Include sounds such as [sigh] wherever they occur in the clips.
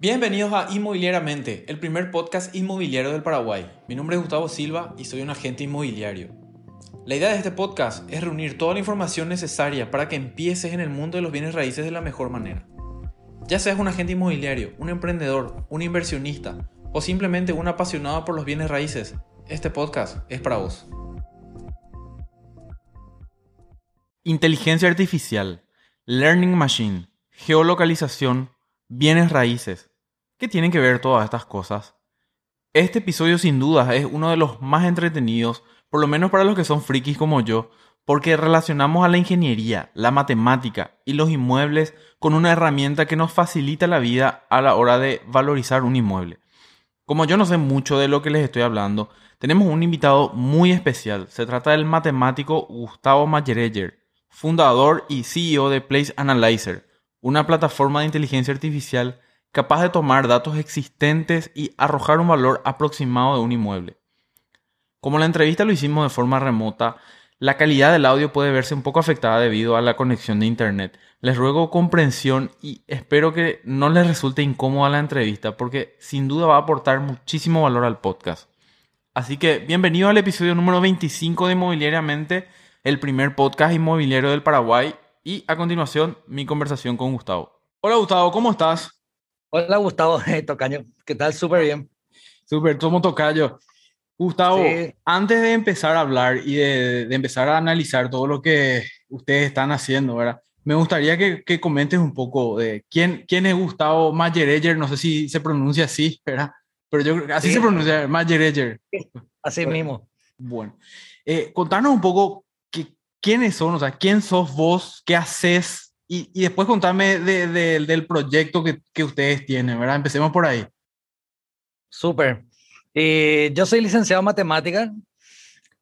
Bienvenidos a Inmobiliariamente, el primer podcast inmobiliario del Paraguay. Mi nombre es Gustavo Silva y soy un agente inmobiliario. La idea de este podcast es reunir toda la información necesaria para que empieces en el mundo de los bienes raíces de la mejor manera. Ya seas un agente inmobiliario, un emprendedor, un inversionista o simplemente un apasionado por los bienes raíces, este podcast es para vos. Inteligencia artificial, learning machine, geolocalización, bienes raíces. ¿Qué tienen que ver todas estas cosas? Este episodio sin duda es uno de los más entretenidos, por lo menos para los que son frikis como yo, porque relacionamos a la ingeniería, la matemática y los inmuebles con una herramienta que nos facilita la vida a la hora de valorizar un inmueble. Como yo no sé mucho de lo que les estoy hablando, tenemos un invitado muy especial. Se trata del matemático Gustavo Mayereyer, fundador y CEO de Place Analyzer, una plataforma de inteligencia artificial capaz de tomar datos existentes y arrojar un valor aproximado de un inmueble. Como la entrevista lo hicimos de forma remota, la calidad del audio puede verse un poco afectada debido a la conexión de internet. Les ruego comprensión y espero que no les resulte incómoda la entrevista porque sin duda va a aportar muchísimo valor al podcast. Así que bienvenido al episodio número 25 de Inmobiliariamente, el primer podcast inmobiliario del Paraguay y a continuación mi conversación con Gustavo. Hola Gustavo, ¿cómo estás? Hola Gustavo, [laughs] Tocayo, ¿qué tal? Súper bien. Súper, somos Tocayo. Gustavo, antes de empezar a hablar y de, empezar a analizar todo lo que ustedes están haciendo, ¿verdad? Me gustaría que, comentes un poco de quién, quién es Gustavo Mayereyer, no sé si se pronuncia así, ¿verdad? Pero yo creo que así se pronuncia, Mayereyer. así mismo. Bueno, eh, contanos un poco quiénes son, o sea, quién sos vos, qué haces y, y después contame del proyecto que, que ustedes tienen, ¿verdad? Empecemos por ahí. Súper. Yo soy licenciado en matemática.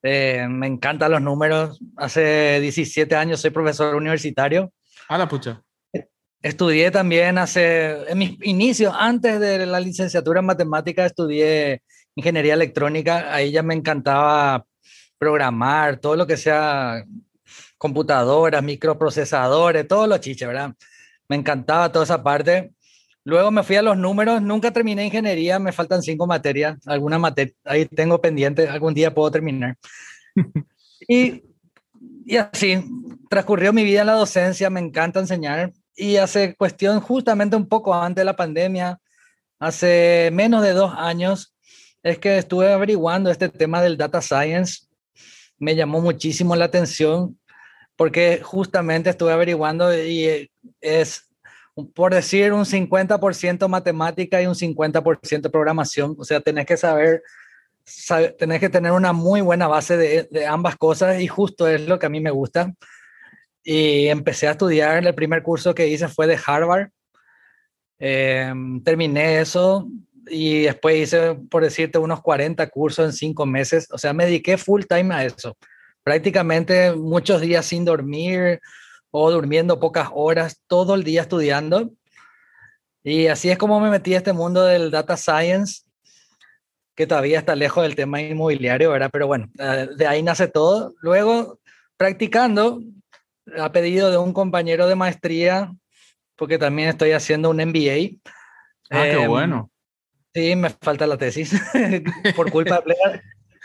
Eh, me encantan los números. Hace 17 años soy profesor universitario. A la pucha. Estudié también hace, en mis inicios, antes de la licenciatura en matemática, estudié ingeniería electrónica. Ahí ya me encantaba programar, todo lo que sea computadoras, microprocesadores, todo lo chiche, ¿verdad? Me encantaba toda esa parte. Luego me fui a los números, nunca terminé ingeniería, me faltan cinco materias, alguna materia, ahí tengo pendiente, algún día puedo terminar. [laughs] y, y así, transcurrió mi vida en la docencia, me encanta enseñar. Y hace cuestión, justamente un poco antes de la pandemia, hace menos de dos años, es que estuve averiguando este tema del data science. Me llamó muchísimo la atención porque justamente estuve averiguando y es por decir, un 50% matemática y un 50% programación. O sea, tenés que saber, tenés que tener una muy buena base de, ambas cosas y justo es lo que a mí me gusta. Y empecé a estudiar, el primer curso que hice fue de Harvard. Em, terminé eso y después hice, por decirte, unos 40 cursos en cinco meses. O sea, me dediqué full time a eso. Prácticamente muchos días sin dormir, o durmiendo pocas horas, todo el día estudiando. Y así es como me metí a este mundo del data science, que todavía está lejos del tema inmobiliario, ¿verdad? Pero bueno, eh, de ahí nace todo. Luego, practicando, a pedido de un compañero de maestría, porque también estoy haciendo un MBA. Ah, qué em, bueno. Sí, me falta la tesis [laughs] por culpa de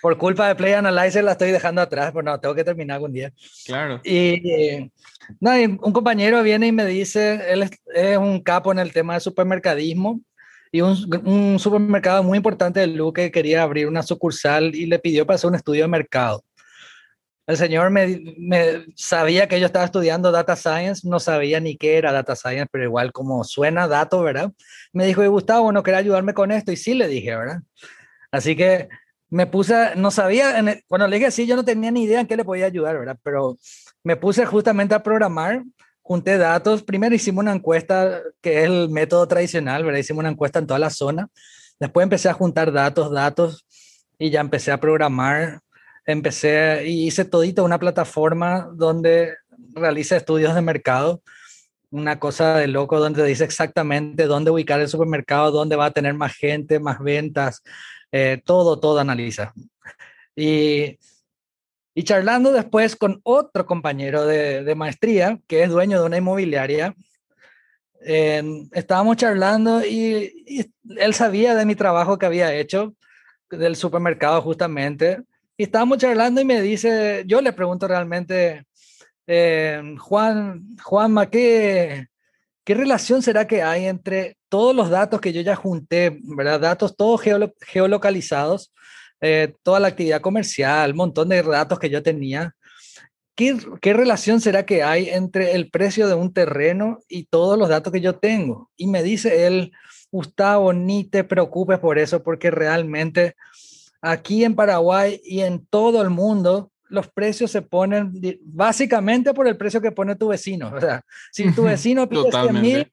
por culpa de Play Analyzer la estoy dejando atrás, pero no, tengo que terminar algún día. Claro. Y, no, un compañero viene y me dice, él es, un capo en el tema de supermercadismo y un, un, supermercado muy importante de Luque quería abrir una sucursal y le pidió para hacer un estudio de mercado. El señor me, me, sabía que yo estaba estudiando data science, no sabía ni qué era data science, pero igual como suena dato, ¿verdad? Me dijo, y Gustavo, ¿no quería ayudarme con esto? Y sí le dije, ¿verdad? Así que me puse, no sabía, cuando le dije así, yo no tenía ni idea en qué le podía ayudar, ¿verdad? Pero me puse justamente a programar, junté datos, primero hicimos una encuesta, que es el método tradicional, ¿verdad? Hicimos una encuesta en toda la zona, después empecé a juntar datos, datos, y ya empecé a programar, empecé y hice todito una plataforma donde realiza estudios de mercado, una cosa de loco donde dice exactamente dónde ubicar el supermercado, dónde va a tener más gente, más ventas, eh, todo, todo analiza. Y, y charlando después con otro compañero de, de, maestría, que es dueño de una inmobiliaria, estábamos charlando y, él sabía de mi trabajo que había hecho del supermercado justamente. Y estábamos charlando y me dice, yo le pregunto realmente, eh, Juan, Juanma, ¿qué, ¿qué relación será que hay entre todos los datos que yo ya junté, ¿verdad? Datos todos geolocalizados, eh, toda la actividad comercial, un montón de datos que yo tenía. ¿Qué, ¿Qué relación será que hay entre el precio de un terreno y todos los datos que yo tengo? Y me dice él, Gustavo, ni te preocupes por eso, porque realmente aquí en Paraguay y en todo el mundo, los precios se ponen básicamente por el precio que pone tu vecino. O sea, si tu vecino pide 100 mil,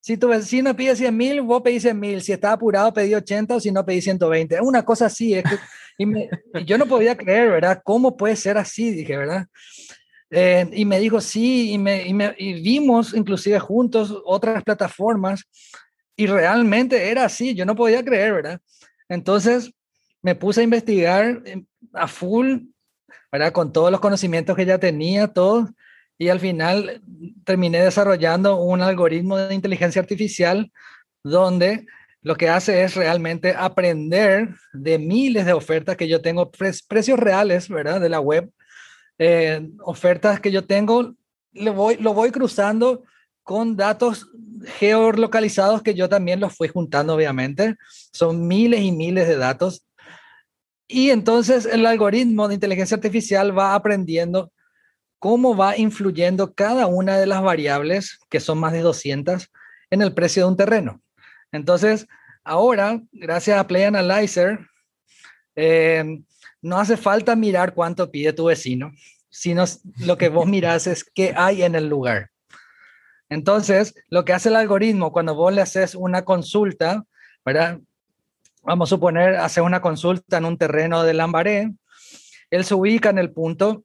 si tu vecino pide 100 mil, vos pedís 100 mil. Si está apurado, pedí 80 o si no, pedí 120. Es una cosa así. Es que, y, yo no podía creer, ¿verdad? ¿Cómo puede ser así? Dije, ¿verdad? Eh, y me dijo, sí, y, me, y, me, y vimos inclusive juntos otras plataformas y realmente era así. Yo no podía creer, ¿verdad? Entonces me puse a investigar eh, a full, Con todos los conocimientos que ya tenía, todos y al final terminé desarrollando un algoritmo de inteligencia artificial donde lo que hace es realmente aprender de miles de ofertas que yo tengo, precios reales, ¿verdad? De la web, eh, ofertas que yo tengo, lo voy, lo voy cruzando con datos geolocalizados que yo también los fui juntando, obviamente. Son miles y miles de datos. Y entonces el algoritmo de inteligencia artificial va aprendiendo cómo va influyendo cada una de las variables, que son más de 200, en el precio de un terreno. Entonces, ahora, gracias a Play Analyzer, eh, no hace falta mirar cuánto pide tu vecino, sino lo que vos mirás es qué hay en el lugar. Entonces, lo que hace el algoritmo cuando vos le haces una consulta, ¿verdad? Vamos a suponer, hacer una consulta en un terreno de Lambaré, él se ubica en el punto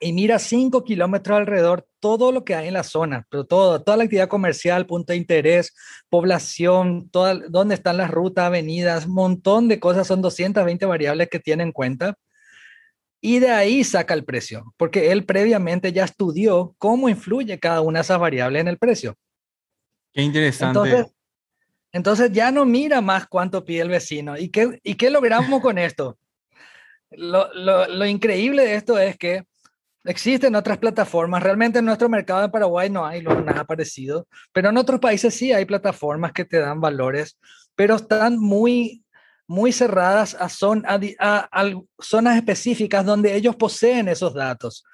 y mira cinco kilómetros alrededor todo lo que hay en la zona, pero todo, toda la actividad comercial, punto de interés, población, toda, dónde están las rutas, avenidas, montón de cosas, son 220 variables que tiene en cuenta. Y de ahí saca el precio, porque él previamente ya estudió cómo influye cada una de esas variables en el precio. Qué interesante. Entonces, entonces ya no mira más cuánto pide el vecino. ¿Y qué, y qué logramos con esto? Lo, lo, lo increíble de esto es que Existen otras plataformas. Realmente en nuestro mercado de Paraguay no hay nada parecido, pero en otros países sí hay plataformas que te dan valores, pero están muy, muy cerradas a, son, a, zonas específicas donde ellos poseen esos datos.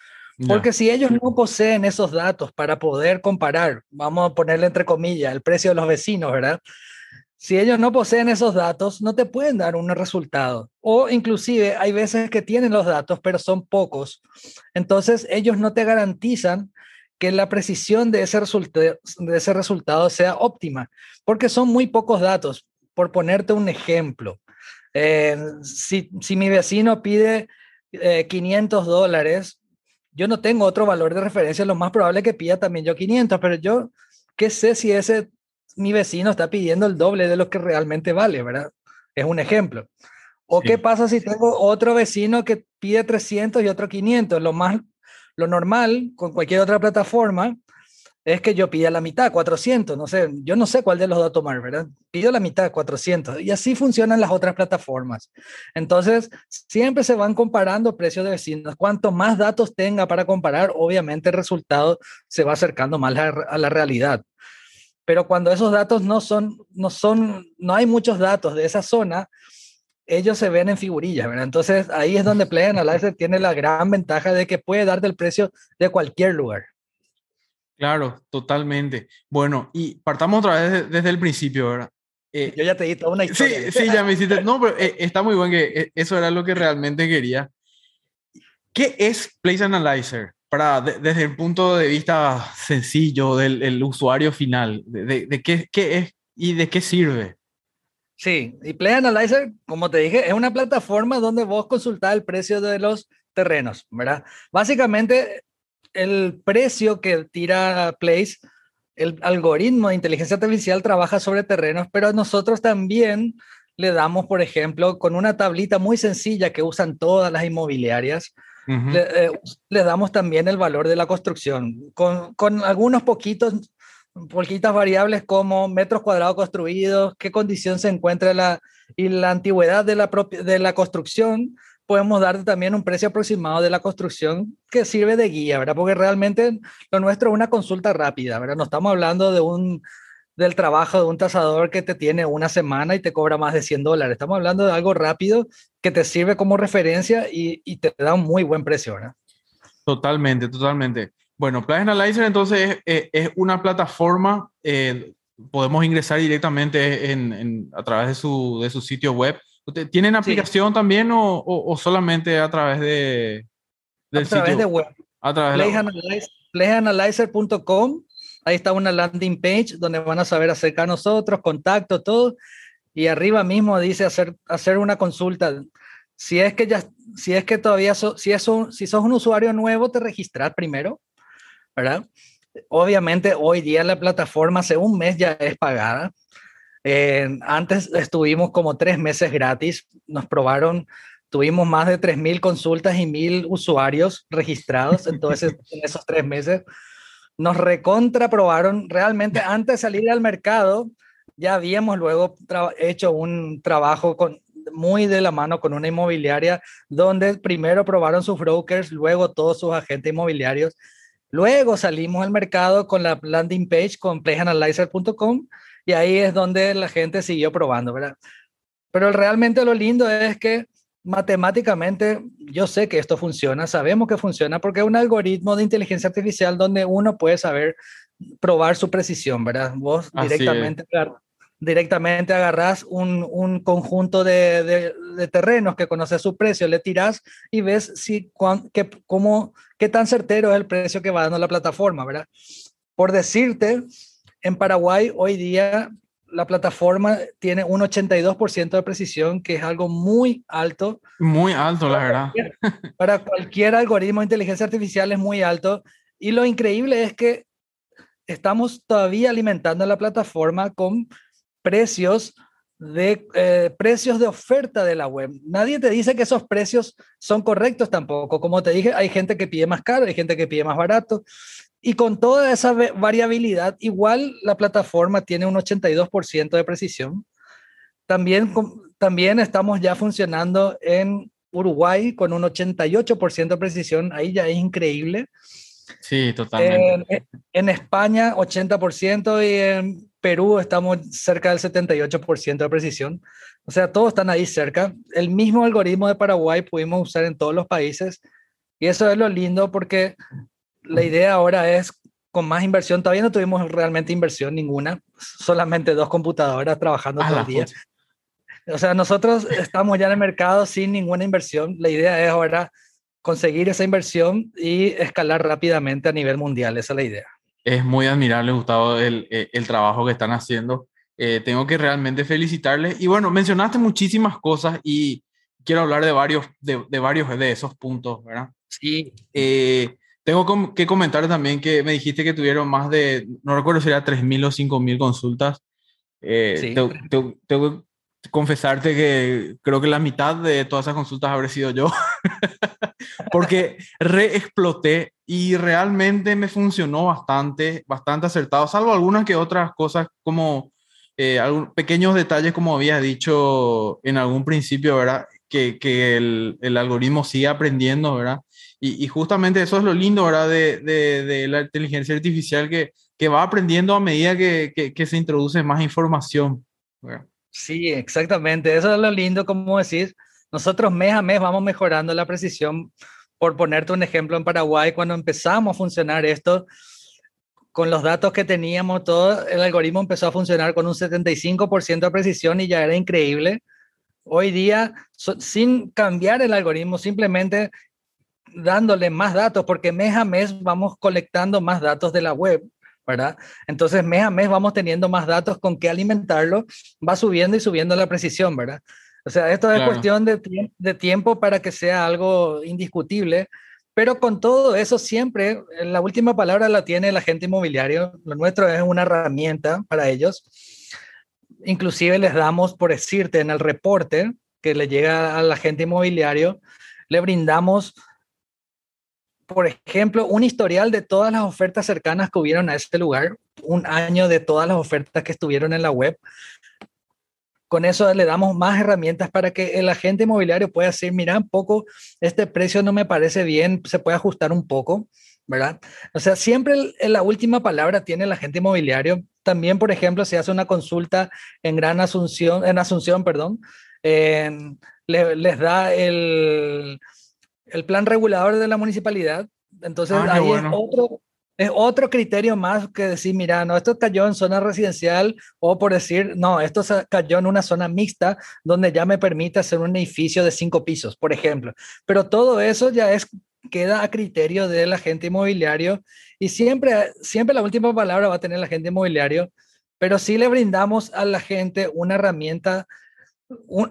Porque si ellos no poseen esos datos para poder comparar, vamos a ponerle entre comillas, el precio de los vecinos, ¿verdad? Si ellos no poseen esos datos, no te pueden dar un resultado. O inclusive hay veces que tienen los datos, pero son pocos. Entonces ellos no te garantizan que la precisión de ese, de ese resultado sea óptima, porque son muy pocos datos. Por ponerte un ejemplo, eh, si, si, mi vecino pide 500 eh, dólares, yo no tengo otro valor de referencia, lo más probable es que pida también yo 500, pero yo qué sé si ese mi vecino está pidiendo el doble de lo que realmente vale, ¿verdad? Es un ejemplo. ¿O qué pasa si tengo otro vecino que pide 300 y otro 500? Lo más, lo normal con cualquier otra plataforma es que yo pida la mitad, 400, no sé, yo no sé cuál de los dos tomar, ¿verdad? Pido la mitad, 400, y así funcionan las otras plataformas. Entonces, siempre se van comparando precios de vecinos. Cuanto más datos tenga para comparar, obviamente el resultado se va acercando más a la realidad pero cuando esos datos no son, no son, no hay muchos datos de esa zona, ellos se ven en figurillas, ¿verdad? Entonces ahí es donde Play Analyzer tiene la gran ventaja de que puede darte el precio de cualquier lugar. Claro, totalmente. Bueno, y partamos otra vez desde el principio, ¿verdad? Eh, Yo ya te di toda una historia. Sí, sí, ya me hiciste. No, pero eh, está muy bueno que eh, eso era lo que realmente quería. ¿Qué es Place Analyzer? Para, desde el punto de vista sencillo del usuario final, de, de, qué, qué, es y de qué sirve. Sí, y Play Analyzer, como te dije, es una plataforma donde vos consultás el precio de los terrenos, ¿verdad? Básicamente, el precio que tira Place, el algoritmo de inteligencia artificial trabaja sobre terrenos, pero nosotros también le damos, por ejemplo, con una tablita muy sencilla que usan todas las inmobiliarias, le, eh, damos también el valor de la construcción, con, con, algunos poquitos poquitas variables como metros cuadrados construidos, qué condición se encuentra la, y la antigüedad de la, de la construcción, podemos darte también un precio aproximado de la construcción que sirve de guía, ¿verdad? Porque realmente lo nuestro es una consulta rápida, ¿verdad? No estamos hablando de un, del trabajo de un tasador que te tiene una semana y te cobra más de 100 dólares. Estamos hablando de algo rápido que te sirve como referencia y, y te da un muy buen precio, ¿verdad? Totalmente, totalmente. Bueno, Plan Analyzer entonces es, es una plataforma, eh, podemos ingresar directamente en, en, a través de su, de su sitio web ¿Tienen aplicación sí. también o, o, o, solamente a través de del a través sitio? de web? A través de playanalyzer.com. Ahí está una landing page donde van a saber acerca de nosotros, contacto, todo. Y arriba mismo dice hacer, hacer una consulta. Si es que ya, si es que todavía, si, es un, si sos un usuario nuevo, te registras primero, ¿verdad? Obviamente hoy día la plataforma hace un mes ya es pagada. Eh, antes estuvimos como tres meses gratis, nos probaron, tuvimos más de 3.000 consultas y 1.000 usuarios registrados entonces, en esos tres meses. Nos recontraprobaron, realmente [laughs] antes de salir al mercado, ya habíamos luego hecho un trabajo con, muy de la mano con una inmobiliaria, donde primero probaron sus brokers, luego todos sus agentes inmobiliarios. Luego salimos al mercado con la landing page con playanalyzer.com y ahí es donde la gente siguió probando, ¿verdad? Pero realmente lo lindo es que matemáticamente yo sé que esto funciona, sabemos que funciona porque es un algoritmo de inteligencia artificial donde uno puede saber probar su precisión, ¿verdad? Vos directamente, directamente agarrás un, un conjunto de, de, de, terrenos que conoces su precio, le tirás y ves si, cuán, que, cómo, qué tan certero es el precio que va dando la plataforma, ¿verdad? Por decirte, en Paraguay hoy día la plataforma tiene un 82% de precisión, que es algo muy alto. Muy alto, la verdad. Cualquier, para cualquier algoritmo de inteligencia artificial es muy alto. Y lo increíble es que estamos todavía alimentando la plataforma con precios de eh, precios de oferta de la web. Nadie te dice que esos precios son correctos tampoco. Como te dije, hay gente que pide más caro, hay gente que pide más barato. Y con toda esa variabilidad, igual la plataforma tiene un 82% de precisión. También, también estamos ya funcionando en Uruguay con un 88% de precisión. Ahí ya es increíble. Sí, totalmente. En, en, España, 80% y en Perú estamos cerca del 78% de precisión. O sea, todos están ahí cerca. El mismo algoritmo de Paraguay pudimos usar en todos los países. Y eso es lo lindo porque la idea ahora es con más inversión. Todavía no tuvimos realmente inversión ninguna, solamente dos computadoras trabajando todo el día. O sea, nosotros [laughs] estamos ya en el mercado sin ninguna inversión. La idea es ahora conseguir esa inversión y escalar rápidamente a nivel mundial. Esa es la idea. Es muy admirable, Gustavo, el, el trabajo que están haciendo. Eh, tengo que realmente felicitarles. Y bueno, mencionaste muchísimas cosas y quiero hablar de varios de, de varios de esos puntos, ¿verdad? Sí. Eh, tengo que comentar también que me dijiste que tuvieron más de, no recuerdo si era 3.000 o 5.000 consultas. Eh, sí. tengo, tengo, tengo, que confesarte que creo que la mitad de todas esas consultas habré sido yo, [laughs] porque reexploté y realmente me funcionó bastante, bastante acertado, salvo algunas que otras cosas como eh, algún, pequeños detalles, como había dicho en algún principio, ¿verdad? Que, que el, el algoritmo sigue aprendiendo, ¿verdad? Y, justamente eso es lo lindo, ¿verdad? De, de, la inteligencia artificial que, que, va aprendiendo a medida que, que se introduce más información. Sí, exactamente. Eso es lo lindo, como decís. Nosotros mes a mes vamos mejorando la precisión. Por ponerte un ejemplo, en Paraguay, cuando empezamos a funcionar esto, con los datos que teníamos, todo el algoritmo empezó a funcionar con un 75% de precisión y ya era increíble. Hoy día, sin cambiar el algoritmo, simplemente dándole más datos, porque mes a mes vamos colectando más datos de la web, ¿verdad? Entonces, mes a mes vamos teniendo más datos con qué alimentarlo, va subiendo y subiendo la precisión, ¿verdad? O sea, esto es claro. cuestión de, de, tiempo para que sea algo indiscutible, pero con todo eso siempre la última palabra la tiene el agente inmobiliario, lo nuestro es una herramienta para ellos. Inclusive les damos, por decirte, en el reporte que le llega al agente inmobiliario, le brindamos por ejemplo, un historial de todas las ofertas cercanas que hubieron a este lugar un año de todas las ofertas que estuvieron en la web. Con eso le damos más herramientas para que el agente inmobiliario pueda decir, mira, un poco, este precio no me parece bien, se puede ajustar un poco, ¿verdad? O sea, siempre la última palabra tiene el agente inmobiliario. También, por ejemplo, si hace una consulta en Gran Asunción, en Asunción, perdón, les da el, el plan regulador de la municipalidad. Entonces, ah, ahí es otro, es otro criterio más que decir, mira, no, esto cayó en zona residencial o por decir, no, esto cayó en una zona mixta donde ya me permite hacer un edificio de cinco pisos, por ejemplo. Pero todo eso ya es queda a criterio del agente inmobiliario y siempre, siempre la última palabra va a tener el agente inmobiliario, pero sí le brindamos a la gente una herramienta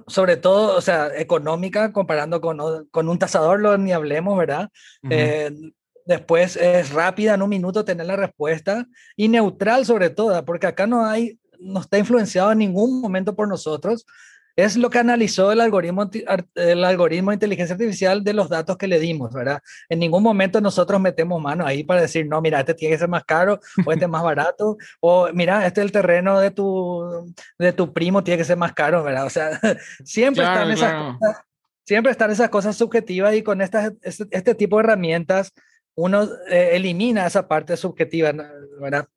sobre todo, o sea, económica, comparando con, con un tasador, lo, ni hablemos, ¿verdad? Eh, después es rápida, en un minuto tener la respuesta y neutral sobre todo, porque acá no hay, no está influenciado en ningún momento por nosotros, es lo que analizó el algoritmo, el algoritmo de inteligencia artificial de los datos que le dimos, ¿verdad? En ningún momento nosotros metemos mano ahí para decir, no, mira, este tiene que ser más caro o este es más barato, o mira, este es el terreno de tu, de tu primo, tiene que ser más caro, ¿verdad? O sea, [laughs] siempre están esas cosas, siempre están esas cosas subjetivas y con estas, este, este tipo de herramientas uno eh, elimina esa parte subjetiva, ¿verdad?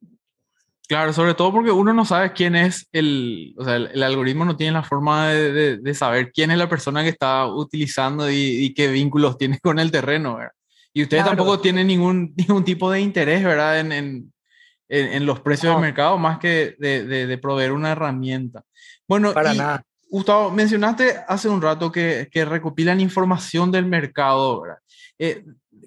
Claro, sobre todo porque uno no sabe quién es el, o sea, el, algoritmo no tiene la forma de, de, saber quién es la persona que está utilizando y, qué vínculos [laughs] tiene con el terreno, ¿verdad? Y ustedes tampoco tienen ningún, [laughs] ningún tipo de interés, ¿verdad? En, en, en los precios del mercado, más que de, de, proveer una herramienta. Bueno, para nada. Gustavo, mencionaste hace un rato que, que recopilan información del mercado, ¿verdad? Eh,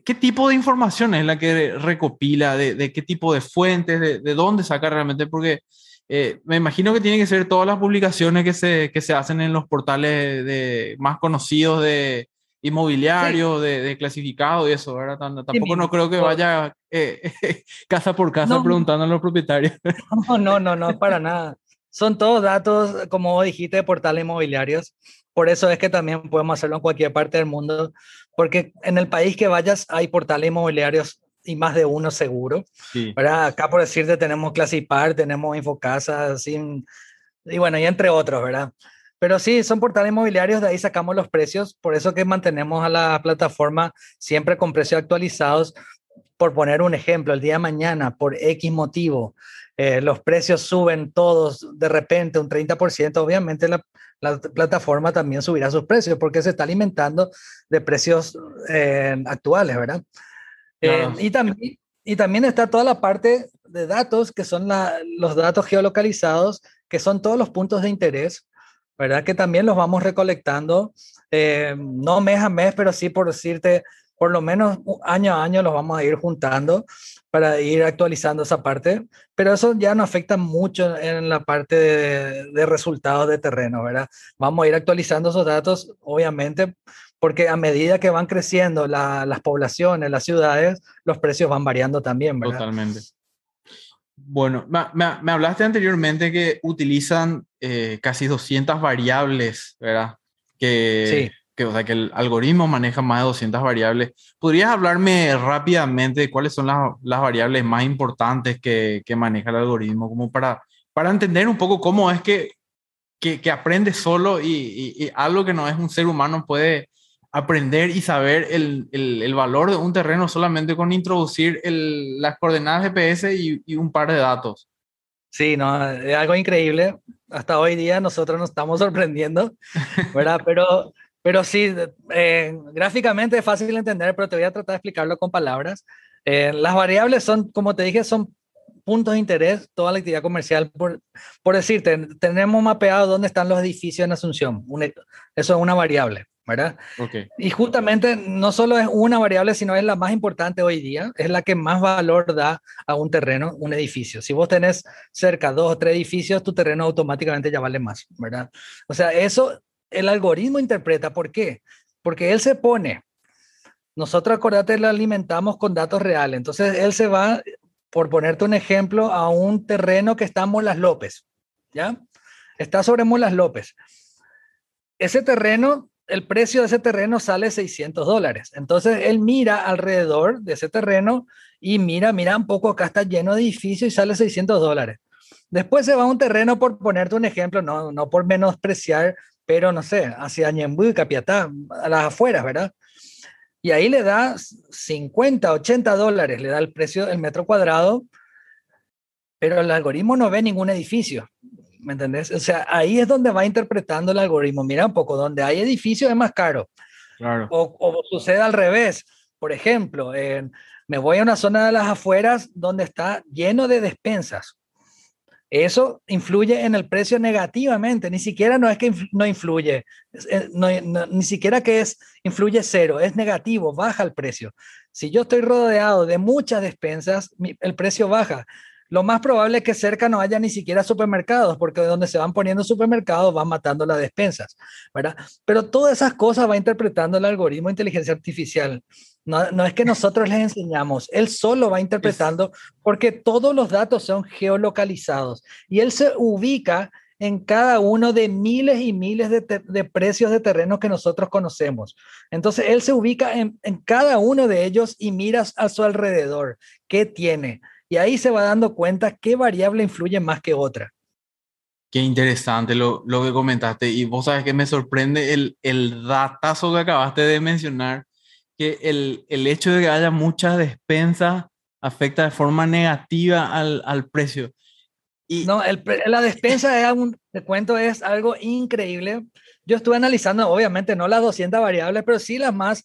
¿Qué tipo de información es la que recopila? ¿De, qué tipo de fuentes? De, dónde saca realmente? Porque eh, me imagino que tienen que ser todas las publicaciones que se, que se hacen en los portales de, más conocidos de inmobiliario, de, de, clasificado y eso, ¿verdad? Tampoco no creo que vaya eh, [laughs] casa por casa preguntando a los propietarios. [laughs] No, no, no, no, para nada. Son todos datos, como dijiste, de portales inmobiliarios. Por eso es que también podemos hacerlo en cualquier parte del mundo, porque en el país que vayas hay portales inmobiliarios y más de uno seguro. Sí. Acá por decirte tenemos Clasipar, tenemos Infocasa, así, y bueno, y entre otros, ¿verdad? Pero sí, son portales inmobiliarios, de ahí sacamos los precios, por eso que mantenemos a la plataforma siempre con precios actualizados. Por poner un ejemplo, el día de mañana, por X motivo, eh, los precios suben todos de repente un 30%, obviamente la, la, plataforma también subirá sus precios porque se está alimentando de precios eh, actuales, ¿verdad? Eh, y, también, y también está toda la parte de datos, que son los datos geolocalizados, que son todos los puntos de interés, ¿verdad? Que también los vamos recolectando, no mes a mes, pero sí por decirte, por lo menos año a año los vamos a ir juntando para ir actualizando esa parte, pero eso ya no afecta mucho en la parte de, resultados de terreno, ¿verdad? Vamos a ir actualizando esos datos, obviamente, porque a medida que van creciendo las poblaciones, las ciudades, los precios van variando también, ¿verdad? Totalmente. Bueno, me, hablaste anteriormente que utilizan eh, casi 200 variables, ¿verdad? Que, sí que, o sea, que el algoritmo maneja más de 200 variables. ¿Podrías hablarme rápidamente de cuáles son las, las variables más importantes que, que, maneja el algoritmo, como para, para entender un poco cómo es que, que, que aprende solo y, y, algo que no es un ser humano puede aprender y saber el, el, el valor de un terreno solamente con introducir las coordenadas GPS y, y un par de datos? Sí, no, es algo increíble. Hasta hoy día nosotros nos estamos sorprendiendo, ¿verdad? [laughs] Pero pero sí, eh, gráficamente es fácil de entender, pero te voy a tratar de explicarlo con palabras. Eh, las variables son, como te dije, son puntos de interés, toda la actividad comercial. Por, por decirte, tenemos mapeado dónde están los edificios en Asunción. eso es una variable, ¿verdad? Okay. Y justamente no solo es una variable, sino es la más importante hoy día, es la que más valor da a un terreno, un edificio. Si vos tenés cerca dos o tres edificios, tu terreno automáticamente ya vale más, ¿verdad? O sea, eso el algoritmo interpreta. ¿Por qué? Porque él se pone, nosotros acordate, lo alimentamos con datos reales. Entonces, él se va, por ponerte un ejemplo, a un terreno que está en Molas López, ¿ya? Está sobre Molas López. Ese terreno el precio de ese terreno sale 600 dólares. Entonces él mira alrededor de ese terreno y mira, mira un poco, acá está lleno de edificios y sale 600 dólares. Después se va a un terreno, por ponerte un ejemplo, no, no por menospreciar, pero no sé, hacia Ñembu y Capiatá, a las afueras, ¿verdad? Y ahí le da 50, 80 dólares, le da el precio del metro cuadrado, pero el algoritmo no ve ningún edificio. ¿Me entendés? O sea, ahí es donde va interpretando el algoritmo. Mira un poco, donde hay edificios es más caro. Claro. O, o sucede al revés. Por ejemplo, me voy a una zona de las afueras donde está lleno de despensas. Eso influye en el precio negativamente, ni siquiera no es que no influye, eh, ni siquiera que es influye cero, es negativo, baja el precio. Si yo estoy rodeado de muchas despensas, el precio baja. Lo más probable es que cerca no haya ni siquiera supermercados, porque donde se van poniendo supermercados van matando las despensas, ¿verdad? Pero todas esas cosas va interpretando el algoritmo de inteligencia artificial. No, no es que nosotros les enseñamos, él solo va interpretando porque todos los datos son geolocalizados y él se ubica en cada uno de miles y miles de, de, precios de terreno que nosotros conocemos. Entonces, él se ubica en, en, cada uno de ellos y mira a su alrededor qué tiene. Y ahí se va dando cuenta qué variable influye más que otra. Qué interesante lo, lo que comentaste. Y vos sabes que me sorprende el, el datazo que acabaste de mencionar, que el, el hecho de que haya muchas despensas afecta de forma negativa al, al precio. Y, no, el, la despensa es un, te cuento, es algo increíble. Yo estuve analizando, obviamente, no las 200 variables, pero sí las más,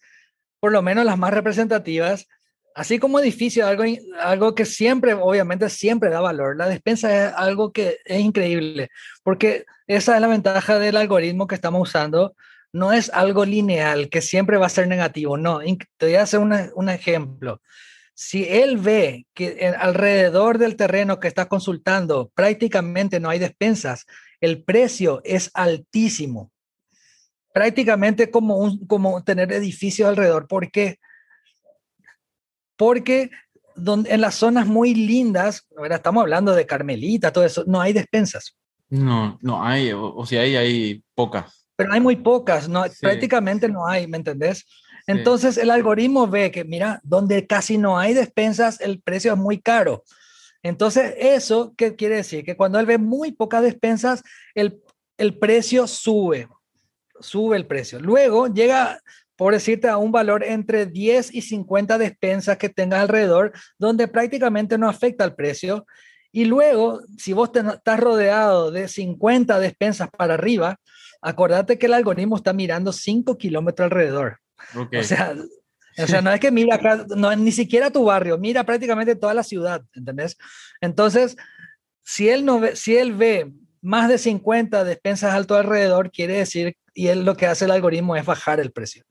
por lo menos las más representativas así como edificio, algo, algo que siempre, obviamente, siempre da valor. La despensa es algo que es increíble, porque esa es la ventaja del algoritmo que estamos usando. No es algo lineal, que siempre va a ser negativo. No, te voy a hacer un ejemplo. Si él ve que alrededor del terreno que está consultando prácticamente no hay despensas, el precio es altísimo. Prácticamente como, un, como tener edificios alrededor. ¿Por qué? porque donde, en las zonas muy lindas, estamos hablando de Carmelita, todo eso, no hay despensas. No, no hay, o, si hay, hay pocas. Pero hay muy pocas, no, prácticamente no hay, ¿me entendés? Entonces el algoritmo ve que, mira, donde casi no hay despensas, el precio es muy caro. Entonces, ¿eso qué quiere decir? Que cuando él ve muy pocas despensas, el, el precio sube, sube el precio. Luego llega por decirte, a un valor entre 10 y 50 despensas que tengas alrededor, donde prácticamente no afecta el precio. Y luego, si vos estás rodeado de 50 despensas para arriba, acordate que el algoritmo está mirando 5 kilómetros alrededor. O, sea, o sea, no es que mira acá, no, ni siquiera tu barrio, mira prácticamente toda la ciudad, ¿entendés? Entonces, si él, no ve, si él ve más de 50 despensas alto alrededor, quiere decir, y él lo que hace el algoritmo es bajar el precio.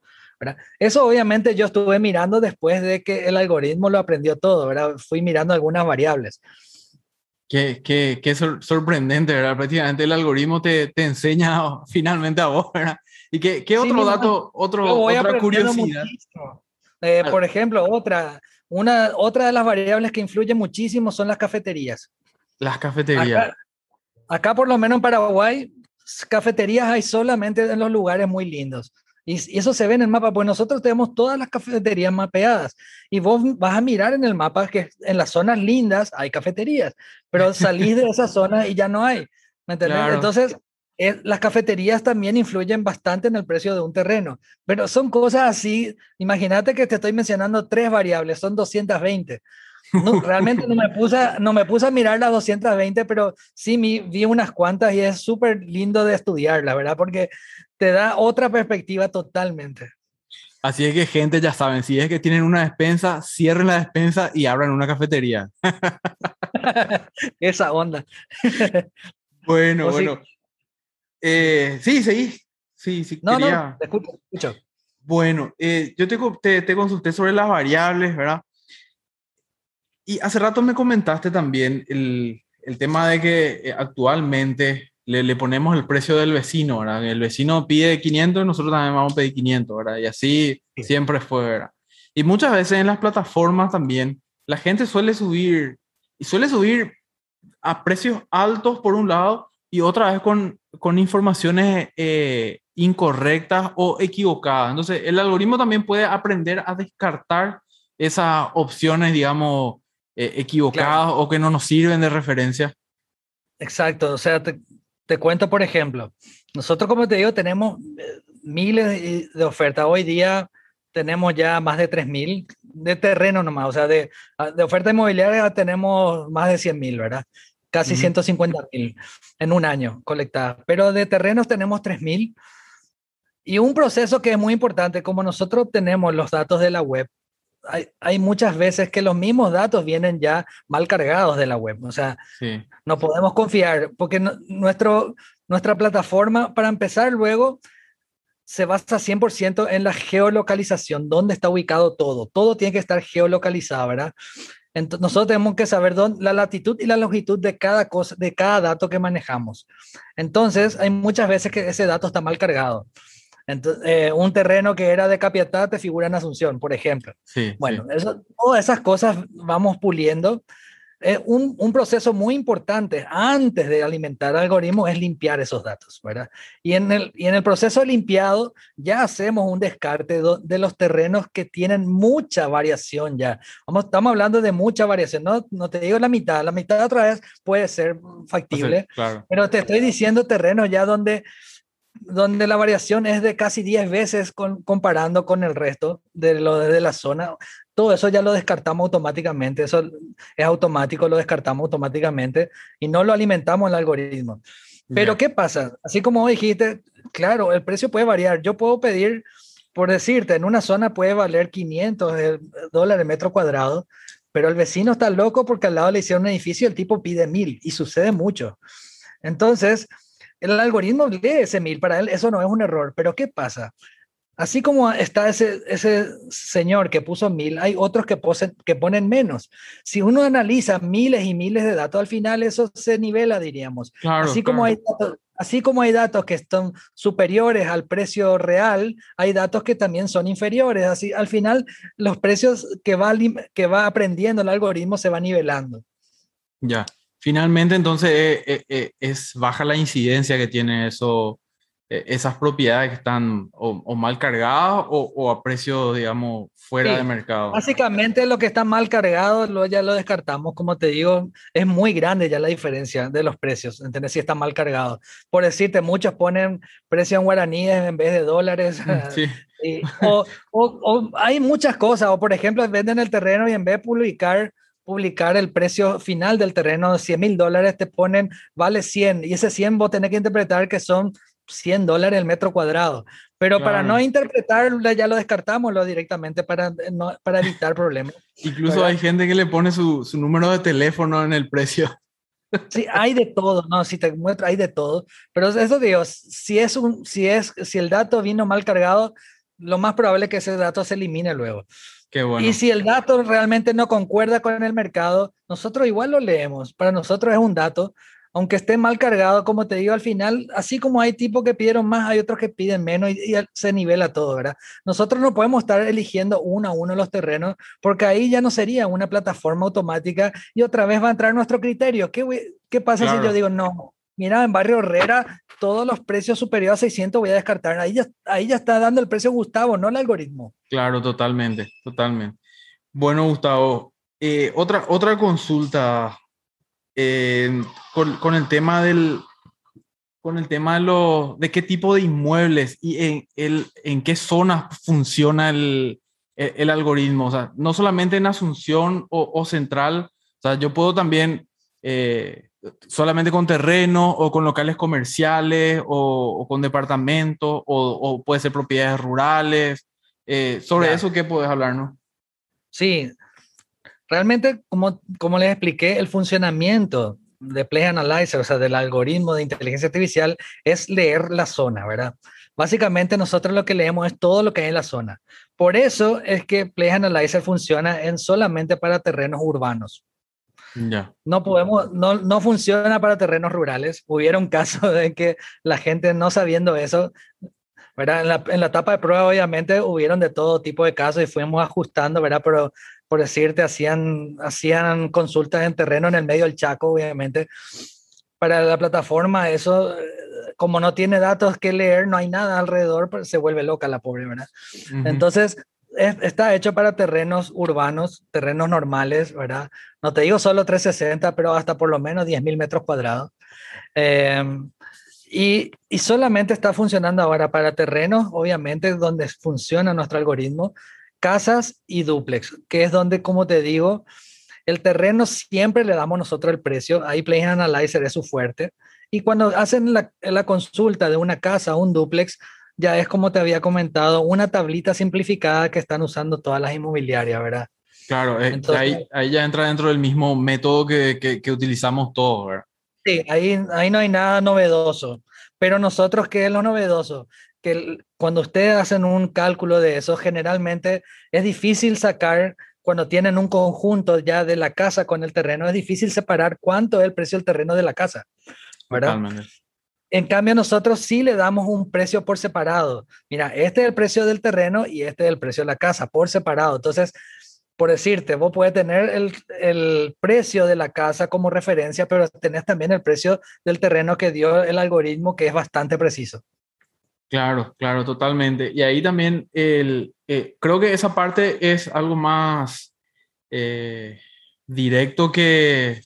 Eso obviamente yo estuve mirando después de que el algoritmo lo aprendió todo, ¿verdad? Fui mirando algunas variables. Qué, qué, qué sorprendente, ¿verdad? Prácticamente el algoritmo te, te enseña [laughs] finalmente a vos, ¿verdad? ¿Y qué, qué otro dato, otro, otra curiosidad? Eh, por ejemplo, otra, una, otra de las variables que influye muchísimo son las cafeterías. Las cafeterías. Acá, acá, por lo menos en Paraguay, cafeterías hay solamente en los lugares muy lindos. Y, eso se ve en el mapa, pues nosotros tenemos todas las cafeterías mapeadas y vos vas a mirar en el mapa que en las zonas lindas hay cafeterías, pero [laughs] salís de esa zona y ya no hay. ¿Me Entonces, eh, las cafeterías también influyen bastante en el precio de un terreno, pero son cosas así. Imagínate que te estoy mencionando tres variables, son 220. No, realmente no me, [laughs] puse, no me puse a mirar las 220, pero sí vi unas cuantas y es súper lindo de estudiar, la verdad, porque te da otra perspectiva totalmente. Así es que gente, ya saben, si es que tienen una despensa, cierren la despensa y abran una cafetería. [laughs] [laughs] Esa onda. [laughs] bueno, bueno. Eh, sí, sí, sí, sí. No, no, te escucho, escucho. Bueno, eh, yo te, te, te, consulté sobre las variables, ¿verdad? Y hace rato me comentaste también el, el tema de que eh, actualmente le, le, ponemos el precio del vecino, ¿verdad? El vecino pide 500 y nosotros también vamos a pedir 500, ¿verdad? Y así siempre fue, ¿verdad? Y muchas veces en las plataformas también la gente suele subir y suele subir a precios altos por un lado y otra vez con, con informaciones eh, incorrectas o equivocadas. Entonces, el algoritmo también puede aprender a descartar esas opciones, digamos, eh, equivocadas o que no nos sirven de referencia. Exacto, o sea, te, te cuento, por ejemplo, nosotros, como te digo, tenemos eh, miles de ofertas. Hoy día tenemos ya más de 3.000 de terreno nomás, o sea, de, ah, de oferta inmobiliaria tenemos más de 100.000, ¿verdad? Casi 150.000 en un año colectadas, pero de terrenos tenemos 3.000. Y un proceso que es muy importante, como nosotros tenemos los datos de la web, hay, hay, muchas veces que los mismos datos vienen ya mal cargados de la web. O sea, no podemos confiar porque nuestro, nuestra plataforma, para empezar luego, se basa 100% en la geolocalización, dónde está ubicado todo. Todo tiene que estar geolocalizado, ¿verdad? Entonces, nosotros tenemos que saber dónde, la latitud y la longitud de cada cosa, de cada dato que manejamos. Entonces, hay muchas veces que ese dato está mal cargado. Entonces, eh, un terreno que era de Capiatá te figura en Asunción, por ejemplo. Sí, bueno, Eso, todas esas cosas vamos puliendo. Eh, un, un, proceso muy importante antes de alimentar algoritmos es limpiar esos datos, ¿verdad? Y en el, y en el proceso limpiado ya hacemos un descarte de los terrenos que tienen mucha variación ya. Vamos, estamos hablando de mucha variación, no, no te digo la mitad, la mitad otra vez puede ser factible, claro. pero te estoy diciendo terrenos ya donde donde la variación es de casi 10 veces comparando con el resto de lo de la zona. Todo eso ya lo descartamos automáticamente, eso es automático, lo descartamos automáticamente y no lo alimentamos en el algoritmo. Pero ¿qué pasa? Así como dijiste, claro, el precio puede variar. Yo puedo pedir, por decirte, en una zona puede valer 500 dólares metro cuadrado, pero el vecino está loco porque al lado le hicieron un edificio y el tipo pide mil y sucede mucho. Entonces, el algoritmo lee ese mil, para él eso no es un error, pero ¿qué pasa? Así como está ese, ese señor que puso mil, hay otros que, que ponen menos. Si uno analiza miles y miles de datos, al final eso se nivela, diríamos. así, Como hay datos, así como hay datos que están superiores al precio real, hay datos que también son inferiores. Así, al final, los precios que va, que va aprendiendo el algoritmo se va nivelando. Ya. Finalmente, entonces, eh, eh, eh, es baja la incidencia que tiene eso, esas propiedades que están o, mal cargadas o, a precio, digamos, fuera de mercado. Básicamente lo que está mal cargado lo, ya lo descartamos, como te digo, es muy grande ya la diferencia de los precios, ¿entendés? Si está mal cargado. Por decirte, muchos ponen precio en guaraníes en vez de dólares. [laughs] Sí. o, o, hay muchas cosas, o por ejemplo, venden el terreno y en vez de publicar publicar el precio final del terreno de 100 mil dólares, te ponen vale 100 y ese 100 vos tenés que interpretar que son 100 dólares el metro cuadrado. Pero para no interpretarlo, ya lo descartamos lo directamente para, para evitar problemas. Incluso hay gente que le pone su, su, número de teléfono en el precio. Sí, hay de todo, no, si te muestro, hay de todo. Pero eso digo, si es un, si es, si el dato vino mal cargado, lo más probable es que ese dato se elimine luego. Y si el dato realmente no concuerda con el mercado, nosotros igual lo leemos. Para nosotros es un dato, aunque esté mal cargado, como te digo, al final, así como hay tipos que pidieron más, hay otros que piden menos y, se nivela todo, ¿verdad? Nosotros no podemos estar eligiendo uno a uno los terrenos porque ahí ya no sería una plataforma automática y otra vez va a entrar nuestro criterio. ¿Qué, qué pasa si yo digo, no, mira, en Barrio Herrera, todos los precios superiores a 600 voy a descartar. Ahí ya, ahí ya está dando el precio Gustavo, no el algoritmo. Claro, totalmente, totalmente. Bueno, Gustavo, eh, otra, otra consulta eh, con, el tema del con el tema de, lo, de qué tipo de inmuebles y en, el, en qué zonas funciona el, el, algoritmo. O sea, no solamente en Asunción o, Central, o sea, yo puedo también eh, solamente con terreno o con locales comerciales o, con departamentos o, puede ser propiedades rurales. Eh, sobre eso, ¿qué puedes hablarnos? Sí, realmente, como, como les expliqué, el funcionamiento de Play Analyzer, o sea, del algoritmo de inteligencia artificial, es leer la zona, ¿verdad? Básicamente nosotros lo que leemos es todo lo que hay en la zona. Por eso es que Play Analyzer funciona en solamente para terrenos urbanos. No podemos, no, no funciona para terrenos rurales. Hubieron [laughs] casos de que la gente no sabiendo eso, ¿verdad? En la, en la etapa de prueba obviamente hubieron de todo tipo de casos y fuimos ajustando, ¿verdad? Pero por decirte, hacían, hacían consultas en terreno en el medio del Chaco, obviamente. Para la plataforma eso eh, como no tiene datos que leer, no hay nada alrededor, pues se vuelve loca la pobre, ¿verdad? Entonces, está hecho para terrenos urbanos, terrenos normales, ¿verdad? No te digo solo 360, pero hasta por lo menos 10.000 metros cuadrados. Em, y, y, solamente está funcionando ahora para terrenos, obviamente, donde funciona nuestro algoritmo, casas y duplex, que es donde, como te digo, el terreno siempre le damos nosotros el precio. Ahí Play Analyzer es su fuerte. Y cuando hacen la, la consulta de una casa un duplex, ya es como te había comentado, una tablita simplificada que están usando todas las inmobiliarias, ¿verdad? Claro, eh, ahí, ahí, ya entra dentro del mismo método que, que, que, utilizamos todos, ¿verdad? Sí, ahí, ahí no hay nada novedoso. Pero nosotros, ¿qué es lo novedoso? Que cuando ustedes hacen un cálculo de eso, generalmente es difícil sacar, cuando tienen un conjunto ya de la casa con el terreno, es difícil separar cuánto es el precio del terreno de la casa. ¿verdad? Totalmente. En cambio, nosotros sí le damos un precio por separado. Mira, este es el precio del terreno y este es el precio de la casa, por separado. Entonces, por decirte, vos puedes tener el, el, precio de la casa como referencia, pero tenés también el precio del terreno que dio el algoritmo, que es bastante preciso. Claro, claro, totalmente. Y ahí también el, eh, creo que esa parte es algo más eh, directo que,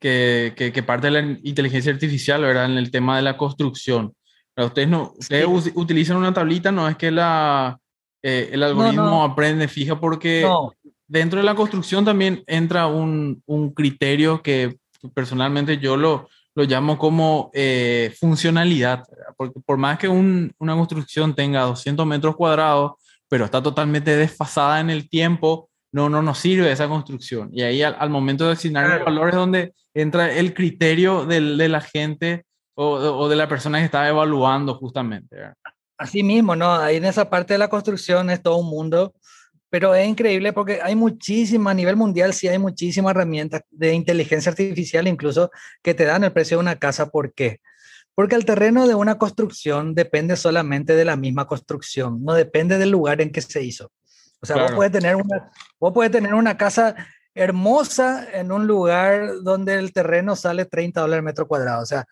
que, parte de la inteligencia artificial, ¿verdad? En el tema de la construcción. ustedes no, ustedes utilizan una tablita, no es que la, eh, el algoritmo aprende fija, porque dentro de la construcción también entra un, un criterio que personalmente yo lo, lo llamo como eh, funcionalidad, porque por más que un, una construcción tenga 200 metros cuadrados, pero está totalmente desfasada en el tiempo, no, no nos sirve esa construcción. Y ahí al, momento de asignar los valores donde entra el criterio del, de la gente o, o, de la persona que está evaluando justamente. Así mismo, ¿no? Ahí en esa parte de la construcción es todo un mundo, pero es increíble porque hay muchísimas, a nivel mundial sí hay muchísimas herramientas de inteligencia artificial incluso que te dan el precio de una casa. ¿Por qué? Porque el terreno de una construcción depende solamente de la misma construcción, no depende del lugar en que se hizo. O sea, vos, puedes tener una, vos puedes tener una casa hermosa en un lugar donde el terreno sale 30 dólares metro cuadrado. O sea,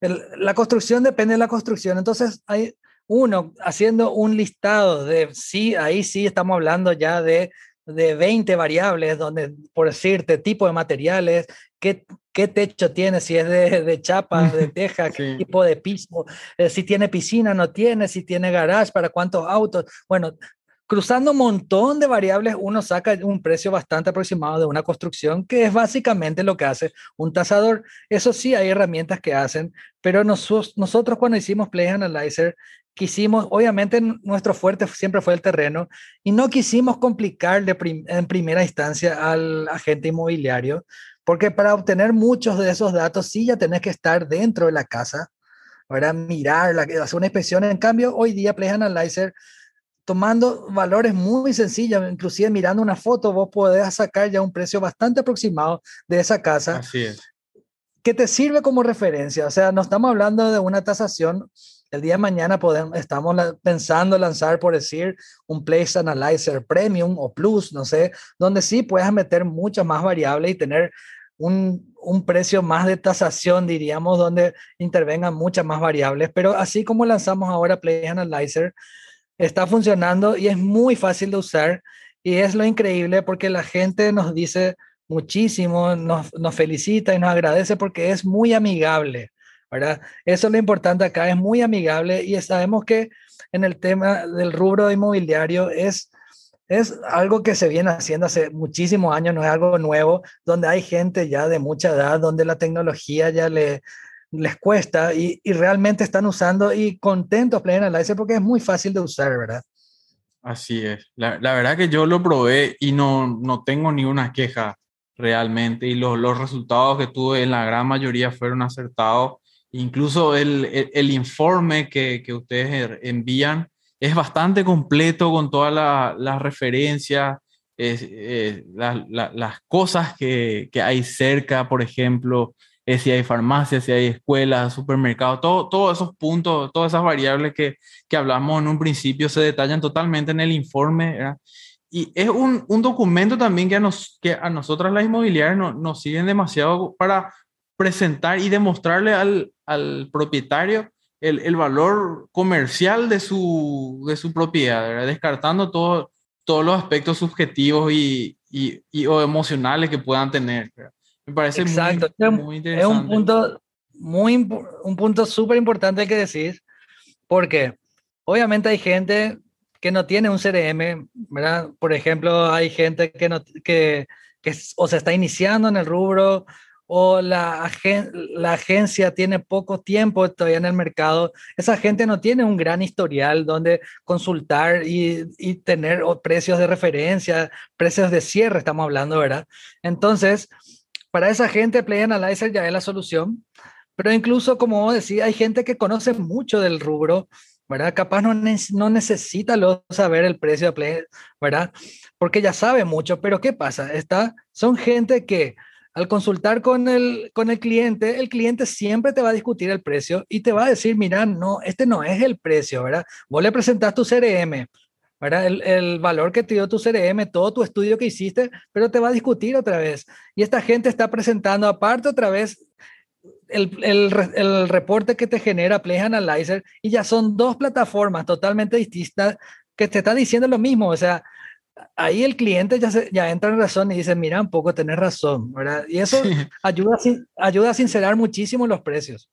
la construcción depende de la construcción. Entonces, hay uno haciendo un listado de, sí, ahí sí estamos hablando ya de, de 20 variables, donde, por decirte, tipo de materiales, qué, qué techo tiene, si es de, de chapa, de [laughs] teja, qué tipo de piso, eh, si tiene piscina, no tiene, si tiene garage, para cuántos autos. Bueno, cruzando un montón de variables, uno saca un precio bastante aproximado de una construcción, que es básicamente lo que hace un tasador. Eso sí, hay herramientas que hacen, pero nosotros, nosotros cuando hicimos Play Analyzer, quisimos, obviamente nuestro fuerte siempre fue el terreno, y no quisimos complicarle en primera instancia al agente inmobiliario, porque para obtener muchos de esos datos sí ya tenés que estar dentro de la casa, para mirar, hacer una inspección. En cambio, hoy día Play Analyzer tomando valores muy sencillos, inclusive mirando una foto, vos podés sacar ya un precio bastante aproximado de esa casa. Así es. Que te sirve como referencia. O sea, no estamos hablando de una tasación. El día de mañana podemos, estamos pensando lanzar, por decir, un Place Analyzer Premium o Plus, no sé, donde sí puedas meter muchas más variables y tener un, un, precio más de tasación, diríamos, donde intervengan muchas más variables. Pero así como lanzamos ahora Place Analyzer, está funcionando y es muy fácil de usar y es lo increíble porque la gente nos dice muchísimo, nos, nos felicita y nos agradece porque es muy amigable, ¿verdad? Eso es lo importante acá, es muy amigable y sabemos que en el tema del rubro inmobiliario es, es algo que se viene haciendo hace muchísimos años, no es algo nuevo, donde hay gente ya de mucha edad, donde la tecnología ya le, les cuesta y, y realmente están usando y contentos Play Analyzer porque es muy fácil de usar, ¿verdad? Así es. La, la, verdad que yo lo probé y no, no tengo ni una queja realmente y los, los resultados que tuve en la gran mayoría fueron acertados. Incluso el, el, informe que, que, ustedes envían es bastante completo con todas las la referencias, eh, la, las cosas que, que, hay cerca, por ejemplo, si hay farmacias, si hay escuelas, supermercados, todo, todos esos puntos, todas esas variables que, que, hablamos en un principio se detallan totalmente en el informe. Y es un, un, documento también que a, nos, que a nosotras las inmobiliarias no, nos siguen demasiado para presentar y demostrarle al, al propietario el, valor comercial de su, de su propiedad, descartando todo, todos los aspectos subjetivos y, y, o emocionales que puedan tener. Me parece muy, interesante. Es un punto muy un punto súper importante que decir, porque obviamente hay gente que no tiene un CRM, ¿verdad? Por ejemplo, hay gente que, no, que, que o se está iniciando en el rubro o la, la agencia tiene poco tiempo todavía en el mercado, esa gente no tiene un gran historial donde consultar y, y tener precios de referencia, precios de cierre, estamos hablando, ¿verdad? Entonces, para esa gente, Play Analyzer ya es la solución, pero incluso, como vos decís, hay gente que conoce mucho del rubro, ¿verdad? Capaz no, no necesita lo, saber el precio de Play, ¿verdad? Porque ya sabe mucho, pero ¿qué pasa? Está, son gente que al consultar con el, con el cliente, el cliente siempre te va a discutir el precio y te va a decir, mira, no, este no es el precio, ¿verdad? Vos le presentás tu CRM, ¿verdad? El, el, valor que te dio tu CRM, todo tu estudio que hiciste, pero te va a discutir otra vez. Y esta gente está presentando aparte otra vez el, el, el reporte que te genera Play Analyzer y ya son dos plataformas totalmente distintas que te están diciendo lo mismo, o sea, ahí el cliente ya, ya entra en razón y dice, mira, un poco tenés razón, ¿verdad? Y eso ayuda, ayuda a sincerar muchísimo los precios.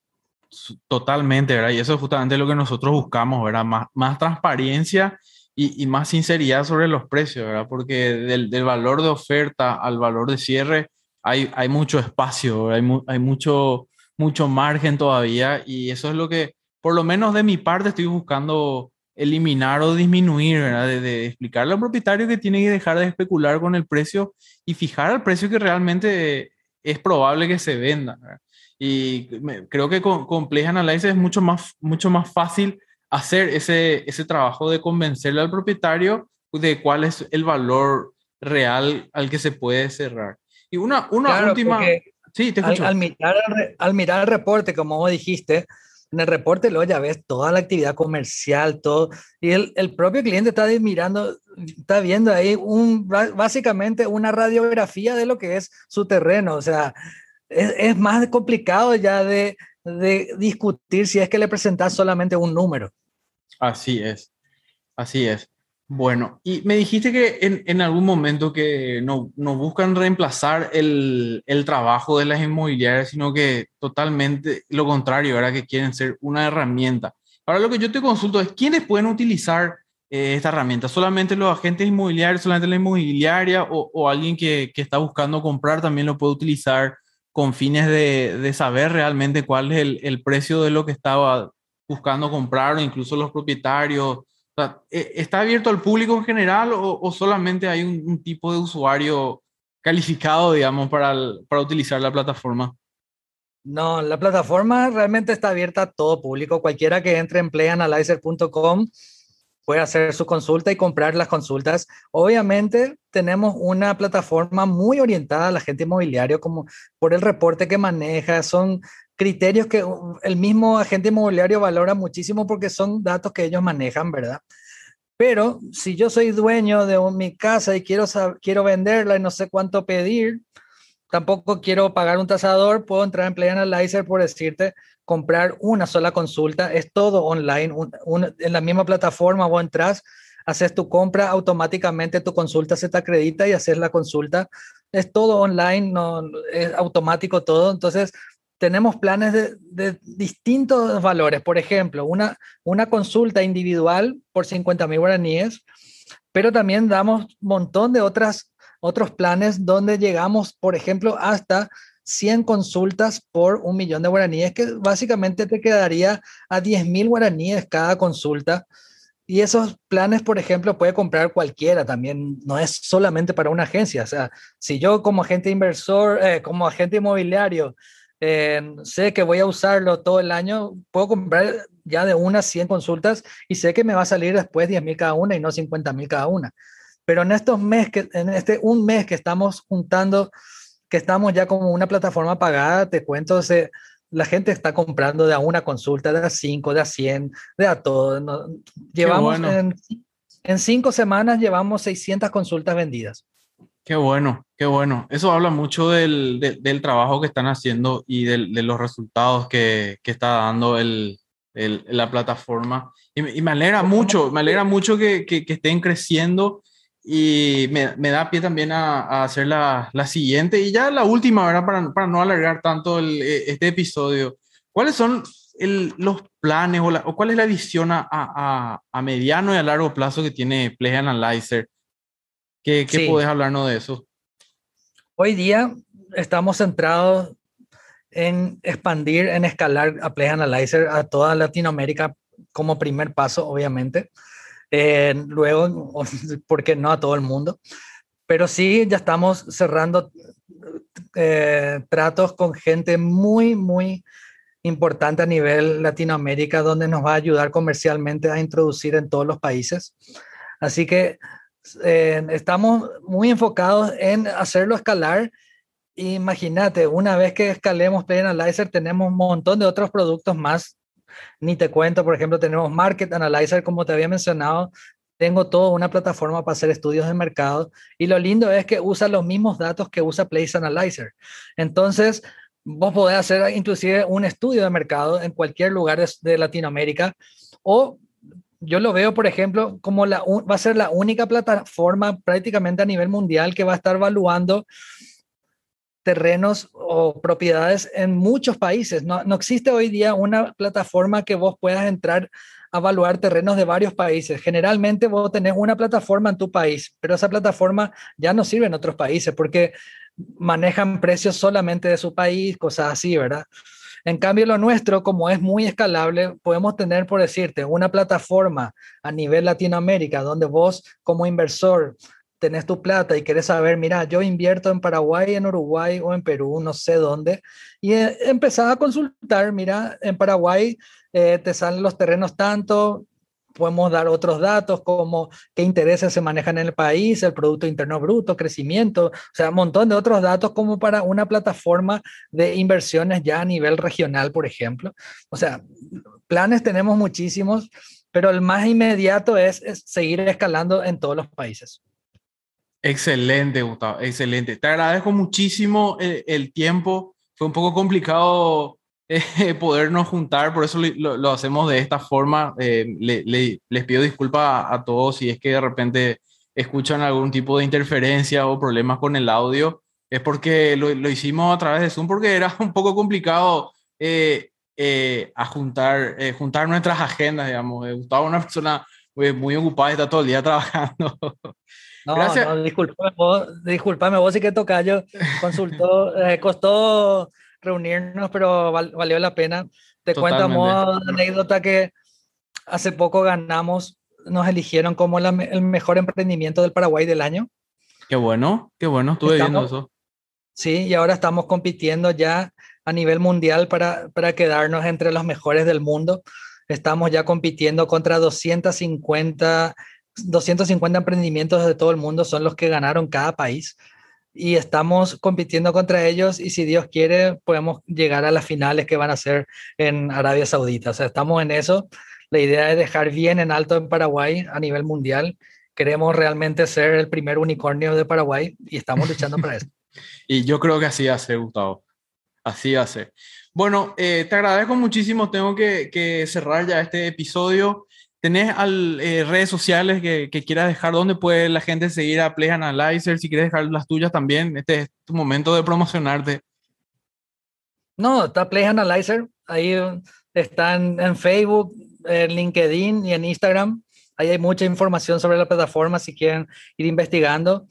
Totalmente, ¿verdad? Y eso es justamente lo que nosotros buscamos, ¿verdad? Más, más transparencia y, y más sinceridad sobre los precios, ¿verdad? Porque del, del, valor de oferta al valor de cierre hay, hay mucho espacio, hay, hay mucho, mucho margen todavía y eso es lo que, por lo menos de mi parte, estoy buscando eliminar o disminuir, ¿verdad? De, explicarle al propietario que tiene que dejar de especular con el precio y fijar el precio que realmente es probable que se venda. Y creo que con, con Play Analysis es mucho más, mucho más fácil hacer ese, ese trabajo de convencerle al propietario de cuál es el valor real al que se puede cerrar. Y una, una última... Sí, te escucho. Al, mirar, al mirar el reporte, como vos dijiste, en el reporte luego ya ves toda la actividad comercial, todo, y el, el propio cliente está mirando, está viendo ahí un, básicamente una radiografía de lo que es su terreno, o sea, es, es más complicado ya de, de discutir si es que le presentas solamente un número. Así es, así es. Bueno, y me dijiste que en, algún momento que no, no buscan reemplazar el, el, trabajo de las inmobiliarias, sino que totalmente lo contrario, ¿verdad? Que quieren ser una herramienta. Ahora lo que yo te consulto es, ¿quiénes pueden utilizar eh, esta herramienta? ¿Solamente los agentes inmobiliarios, solamente la inmobiliaria o, o alguien que, que, está buscando comprar también lo puede utilizar con fines de, de saber realmente cuál es el, el precio de lo que estaba buscando comprar o incluso los propietarios? Eh, ¿Está abierto al público en general o, solamente hay un, tipo de usuario calificado, digamos, para, para utilizar la plataforma? No, la plataforma realmente está abierta a todo público. Cualquiera que entre en playanalyzer.com puede hacer su consulta y comprar las consultas. Obviamente tenemos una plataforma muy orientada a la gente inmobiliario, como por el reporte que maneja, son criterios que el mismo agente inmobiliario valora muchísimo porque son datos que ellos manejan, ¿verdad? Pero si yo soy dueño de mi casa y quiero, quiero venderla y no sé cuánto pedir, tampoco quiero pagar un tasador, puedo entrar en Play Analyzer por decirte, comprar una sola consulta, es todo online, en la misma plataforma vos entras, haces tu compra, automáticamente tu consulta se te acredita y haces la consulta, es todo online, es automático todo, entonces tenemos planes de, distintos valores. Por ejemplo, una, una consulta individual por 50 mil guaraníes, pero también damos un montón de otras, otros planes donde llegamos, por ejemplo, hasta 100 consultas por un millón de guaraníes, que básicamente te quedaría a 10 mil guaraníes cada consulta. Y esos planes, por ejemplo, puede comprar cualquiera también, no es solamente para una agencia. O sea, si yo como agente inversor, eh, como agente inmobiliario, eh, sé que voy a usarlo todo el año, puedo comprar ya de unas 100 consultas y sé que me va a salir después 10 mil cada una y no 50 mil cada una. Pero en estos meses, en este un mes que estamos juntando, que estamos ya como una plataforma pagada, te cuento, se, la gente está comprando de a una consulta, de a 5, de a 100, de a todo. Llevamos en, en cinco semanas llevamos 600 consultas vendidas. Qué bueno, qué bueno. Eso habla mucho del, del trabajo que están haciendo y de los resultados que, que está dando el, la plataforma. Y, me alegra mucho, me alegra mucho que, que, estén creciendo y me, me, da pie también a, a hacer la, la, siguiente y ya la última, ¿verdad? Para, para no alargar tanto el, e, este episodio. ¿Cuáles son el, los planes o, o, cuál es la visión a, a, a, mediano y a largo plazo que tiene Play Analyzer? ¿Qué, qué sí. podés hablarnos de eso? Hoy día estamos centrados en expandir, en escalar a Play Analyzer a toda Latinoamérica como primer paso, obviamente. Eh, luego, [laughs] ¿por qué no a todo el mundo? Pero sí, ya estamos cerrando eh, tratos con gente muy, muy importante a nivel Latinoamérica, donde nos va a ayudar comercialmente a introducir en todos los países. Así que eh, estamos muy enfocados en hacerlo escalar. Imagínate, una vez que escalemos Play tenemos un montón de otros productos más. Ni te cuento, por ejemplo, tenemos Market Analyzer, como te había mencionado. Tengo toda una plataforma para hacer estudios de mercado. Y lo lindo es que usa los mismos datos que usa Place Analyzer. Entonces, vos podés hacer inclusive un estudio de mercado en cualquier lugar de, Latinoamérica o yo lo veo, por ejemplo, como la, va a ser la única plataforma prácticamente a nivel mundial que va a estar evaluando terrenos o propiedades en muchos países. No, no existe hoy día una plataforma que vos puedas entrar a evaluar terrenos de varios países. Generalmente vos tenés una plataforma en tu país, pero esa plataforma ya no sirve en otros países porque manejan precios solamente de su país, cosas así, ¿verdad? En cambio, lo nuestro, como es muy escalable, podemos tener, por decirte, una plataforma a nivel Latinoamérica donde vos como inversor tenés tu plata y querés saber, mira, yo invierto en Paraguay, en Uruguay o en Perú, no sé dónde, y eh, empezás a consultar, mira, en Paraguay eh, te salen los terrenos tanto, podemos dar otros datos como qué intereses se manejan en el país, el Producto Interno Bruto, crecimiento, o sea, un montón de otros datos como para una plataforma de inversiones ya a nivel regional, por ejemplo. O sea, planes tenemos muchísimos, pero el más inmediato es, seguir escalando en todos los países. Excelente, Gustavo, excelente. Te agradezco muchísimo el, el tiempo. Fue un poco complicado eh, [laughs] podernos juntar, por eso lo, lo, hacemos de esta forma. Eh, le, le, les pido disculpas a, a, todos si es que de repente escuchan algún tipo de interferencia o problemas con el audio. Es porque lo, lo hicimos a través de Zoom porque era [laughs] un poco complicado eh, eh a juntar, eh, juntar nuestras agendas, digamos. Gustavo es una persona muy, ocupada está todo el día [laughs] trabajando. No, Gracias. no, disculpame vos, disculpame vos sí que yo consultó, costó reunirnos, pero val, valió la pena. Te cuento modo anécdota que hace poco ganamos, nos eligieron como la, el mejor emprendimiento del Paraguay del año. Qué bueno, qué bueno, estuve estamos, viendo eso. Sí, y ahora estamos compitiendo ya a nivel mundial para, para quedarnos entre los mejores del mundo. Estamos ya compitiendo contra 250, 250 emprendimientos de todo el mundo, son los que ganaron cada país y estamos compitiendo contra ellos y si Dios quiere podemos llegar a las finales que van a ser en Arabia Saudita. O sea, estamos en eso. La idea es dejar bien en alto en Paraguay a nivel mundial. Queremos realmente ser el primer unicornio de Paraguay y estamos [laughs] luchando para eso. y yo creo que así ser, Gustavo. Así ser. Bueno, eh, te agradezco muchísimo. Tengo que, que cerrar ya este episodio. ¿Tenés al, eh, redes sociales que, que, quieras dejar? ¿Dónde puede la gente seguir a Play Analyzer? Si quieres dejar las tuyas también, este es tu momento de promocionarte. No, está Play Analyzer. Ahí están en Facebook, en LinkedIn y en Instagram. Ahí hay mucha información sobre la plataforma si quieren ir investigando.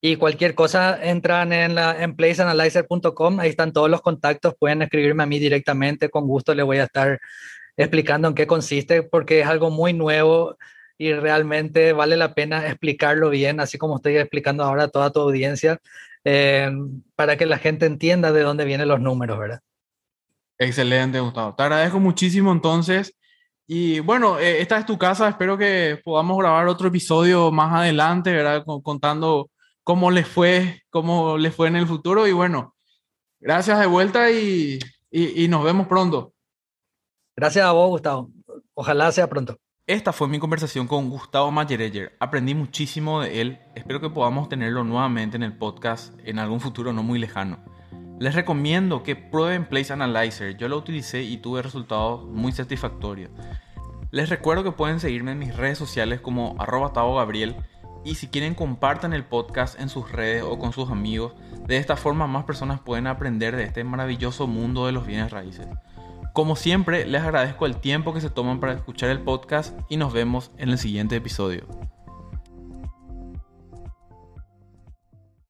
Y cualquier cosa, entran en, en placeanalyzer.com. Ahí están todos los contactos. Pueden escribirme a mí directamente. Con gusto le voy a estar explicando en qué consiste, porque es algo muy nuevo y realmente vale la pena explicarlo bien, así como estoy explicando ahora a toda tu audiencia, eh, para que la gente entienda de dónde vienen los números, ¿verdad? Excelente, Gustavo. Te agradezco muchísimo entonces. Y bueno, eh, esta es tu casa. Espero que podamos grabar otro episodio más adelante, ¿verdad? Contando cómo les fue, cómo les fue en el futuro. Y bueno, gracias de vuelta y, y, y nos vemos pronto. Gracias a vos, Gustavo. Ojalá sea pronto. Esta fue mi conversación con Gustavo Mayereyer. Aprendí muchísimo de él. Espero que podamos tenerlo nuevamente en el podcast en algún futuro no muy lejano. Les recomiendo que prueben Place Analyzer. Yo lo utilicé y tuve resultados muy satisfactorios. Les recuerdo que pueden seguirme en mis redes sociales como arroba Gabriel y si quieren compartan el podcast en sus redes o con sus amigos. De esta forma más personas pueden aprender de este maravilloso mundo de los bienes raíces. Como siempre, les agradezco el tiempo que se toman para escuchar el podcast y nos vemos en el siguiente episodio.